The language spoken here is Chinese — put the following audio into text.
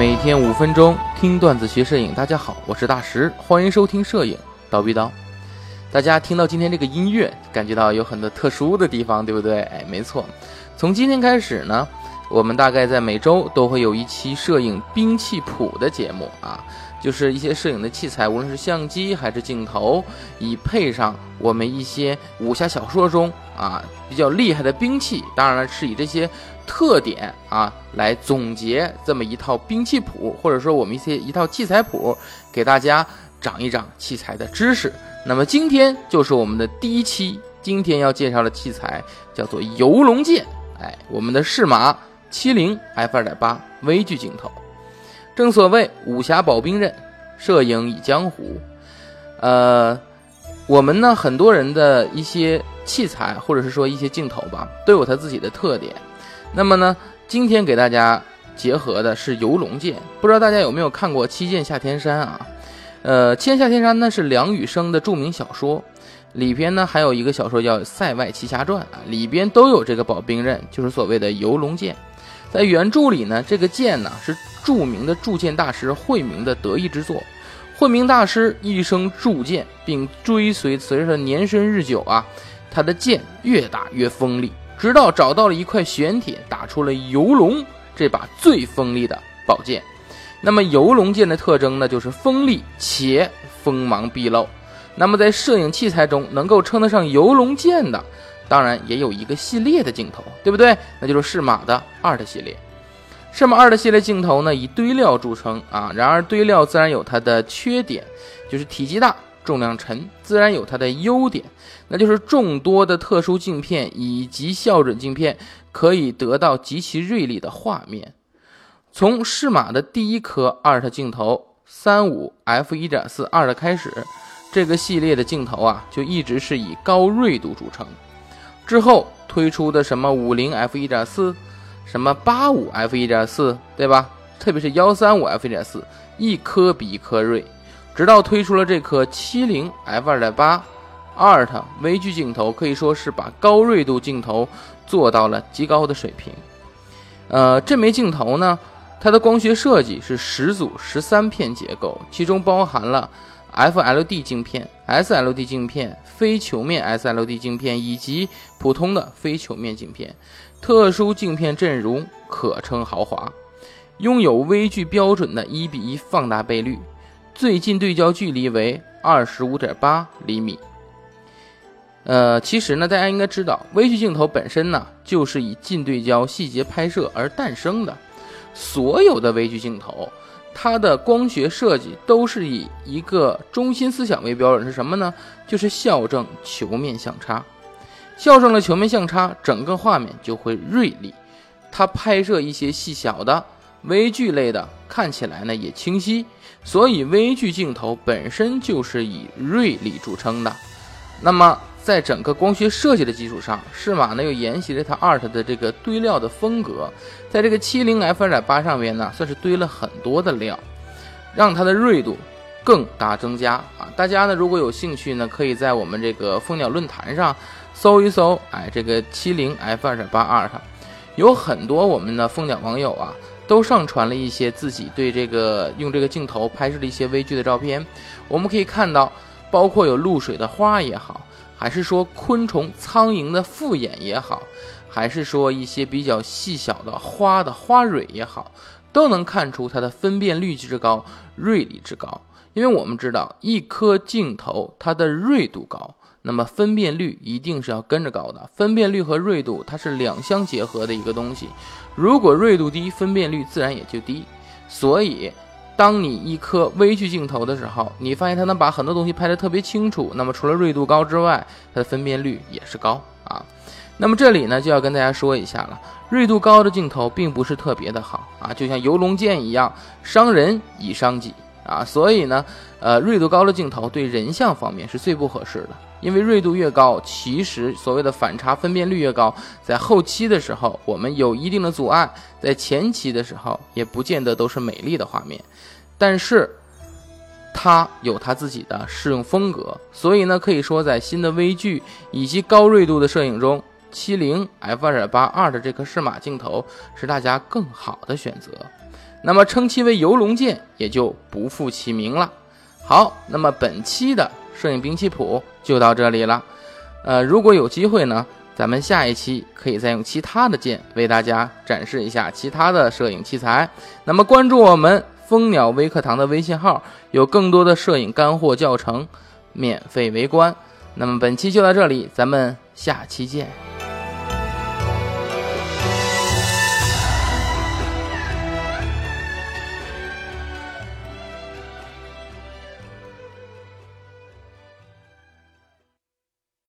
每天五分钟听段子学摄影，大家好，我是大石，欢迎收听摄影叨逼叨。大家听到今天这个音乐，感觉到有很多特殊的地方，对不对？哎，没错，从今天开始呢，我们大概在每周都会有一期摄影兵器谱的节目啊，就是一些摄影的器材，无论是相机还是镜头，以配上我们一些武侠小说中啊比较厉害的兵器，当然了，是以这些特点啊来总结这么一套兵器谱，或者说我们一些一套器材谱，给大家长一长器材的知识。那么今天就是我们的第一期，今天要介绍的器材叫做游龙剑。哎，我们的适马七零 f 二点八微距镜头。正所谓武侠保兵刃，摄影以江湖。呃，我们呢很多人的一些器材或者是说一些镜头吧，都有它自己的特点。那么呢，今天给大家结合的是游龙剑。不知道大家有没有看过《七剑下天山》啊？呃，《七剑下天山》呢是梁羽生的著名小说，里边呢还有一个小说叫《塞外奇侠传》啊，里边都有这个宝兵刃，就是所谓的游龙剑。在原著里呢，这个剑呢是著名的铸剑大师慧明的得意之作。慧明大师一生铸剑，并追随随着年深日久啊，他的剑越打越锋利，直到找到了一块玄铁，打出了游龙这把最锋利的宝剑。那么游龙剑的特征呢，就是锋利且锋芒毕露。那么在摄影器材中，能够称得上游龙剑的，当然也有一个系列的镜头，对不对？那就是适马的二的系列。适马二的系列镜头呢，以堆料著称啊。然而堆料自然有它的缺点，就是体积大、重量沉；自然有它的优点，那就是众多的特殊镜片以及校准镜片可以得到极其锐利的画面。从适马的第一颗二特镜头三五 f 一点四二的开始，这个系列的镜头啊，就一直是以高锐度著称。之后推出的什么五零 f 一点四，什么八五 f 一点四，对吧？特别是幺三五 f 一点四，一颗比一颗锐。直到推出了这颗七零 f 二点八 art 微距镜头，可以说是把高锐度镜头做到了极高的水平。呃，这枚镜头呢？它的光学设计是十组十三片结构，其中包含了 FLD 镜片、SLD 镜片、非球面 SLD 镜片以及普通的非球面镜片。特殊镜片阵容可称豪华，拥有微距标准的一比一放大倍率，最近对焦距离为二十五点八厘米。呃，其实呢，大家应该知道，微距镜头本身呢，就是以近对焦细节拍摄而诞生的。所有的微距镜头，它的光学设计都是以一个中心思想为标准，是什么呢？就是校正球面相差。校正了球面相差，整个画面就会锐利。它拍摄一些细小的微距类的，看起来呢也清晰。所以微距镜头本身就是以锐利著称的。那么。在整个光学设计的基础上，适马呢又沿袭了它 ART 的这个堆料的风格，在这个七零 f 二点八上面呢，算是堆了很多的料，让它的锐度更大增加啊！大家呢如果有兴趣呢，可以在我们这个蜂鸟论坛上搜一搜，哎，这个七零 f 二点八 ART，有很多我们的蜂鸟网友啊，都上传了一些自己对这个用这个镜头拍摄的一些微距的照片，我们可以看到，包括有露水的花也好。还是说昆虫、苍蝇的复眼也好，还是说一些比较细小的花的花蕊也好，都能看出它的分辨率之高、锐利之高。因为我们知道，一颗镜头它的锐度高，那么分辨率一定是要跟着高的。分辨率和锐度它是两相结合的一个东西，如果锐度低，分辨率自然也就低。所以。当你一颗微距镜头的时候，你发现它能把很多东西拍得特别清楚。那么除了锐度高之外，它的分辨率也是高啊。那么这里呢就要跟大家说一下了，锐度高的镜头并不是特别的好啊，就像游龙剑一样，伤人以伤己啊。所以呢，呃，锐度高的镜头对人像方面是最不合适的，因为锐度越高，其实所谓的反差分辨率越高，在后期的时候我们有一定的阻碍，在前期的时候也不见得都是美丽的画面。但是，它有它自己的适用风格，所以呢，可以说在新的微距以及高锐度的摄影中，七零 f 二点八二的这颗适马镜头是大家更好的选择。那么称其为游龙剑也就不负其名了。好，那么本期的摄影兵器谱就到这里了。呃，如果有机会呢，咱们下一期可以再用其他的剑为大家展示一下其他的摄影器材。那么关注我们蜂鸟微课堂的微信号，有更多的摄影干货教程免费围观。那么本期就到这里，咱们下期见。